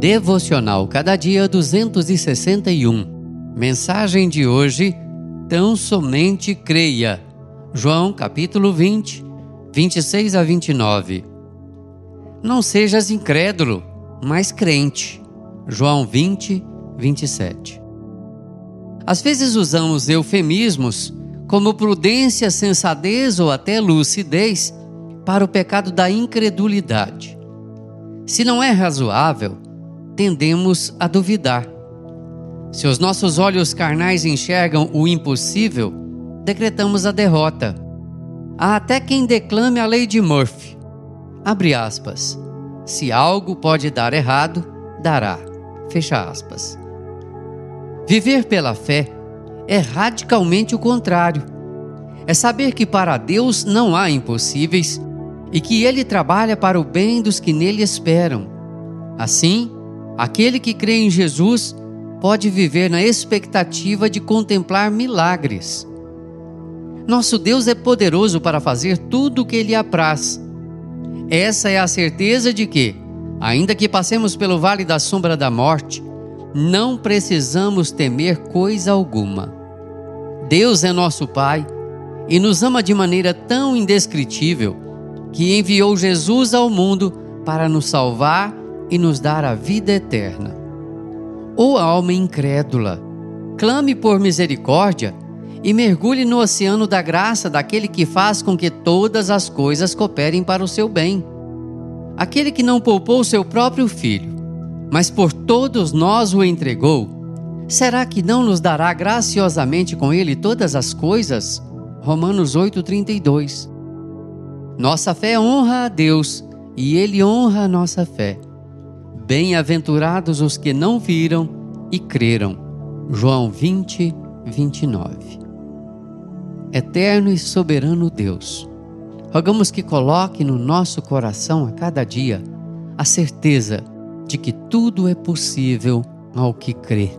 Devocional Cada Dia 261. Mensagem de hoje: Tão somente creia. João capítulo 20, 26 a 29. Não sejas incrédulo, mas crente. João 20, 27. Às vezes usamos eufemismos como prudência, sensatez ou até lucidez para o pecado da incredulidade. Se não é razoável, tendemos a duvidar. Se os nossos olhos carnais enxergam o impossível, decretamos a derrota. Há até quem declame a lei de Murphy. Abre aspas. Se algo pode dar errado, dará. Fecha aspas. Viver pela fé é radicalmente o contrário. É saber que para Deus não há impossíveis e que Ele trabalha para o bem dos que nele esperam. Assim, Aquele que crê em Jesus pode viver na expectativa de contemplar milagres. Nosso Deus é poderoso para fazer tudo o que Ele apraz. Essa é a certeza de que, ainda que passemos pelo vale da sombra da morte, não precisamos temer coisa alguma. Deus é nosso Pai e nos ama de maneira tão indescritível que enviou Jesus ao mundo para nos salvar e nos dar a vida eterna. Ô alma incrédula, clame por misericórdia e mergulhe no oceano da graça daquele que faz com que todas as coisas cooperem para o seu bem. Aquele que não poupou seu próprio filho, mas por todos nós o entregou, será que não nos dará graciosamente com ele todas as coisas? Romanos 8:32. Nossa fé honra a Deus e ele honra a nossa fé. Bem-aventurados os que não viram e creram. João 20, 29. Eterno e soberano Deus, rogamos que coloque no nosso coração a cada dia a certeza de que tudo é possível ao que crê.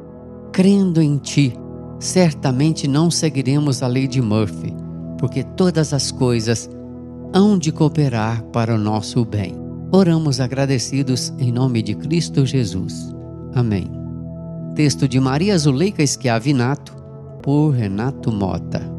Crendo em Ti, certamente não seguiremos a lei de Murphy, porque todas as coisas hão de cooperar para o nosso bem. Oramos agradecidos em nome de Cristo Jesus. Amém. Texto de Maria Zuleika Schiavinato, por Renato Mota.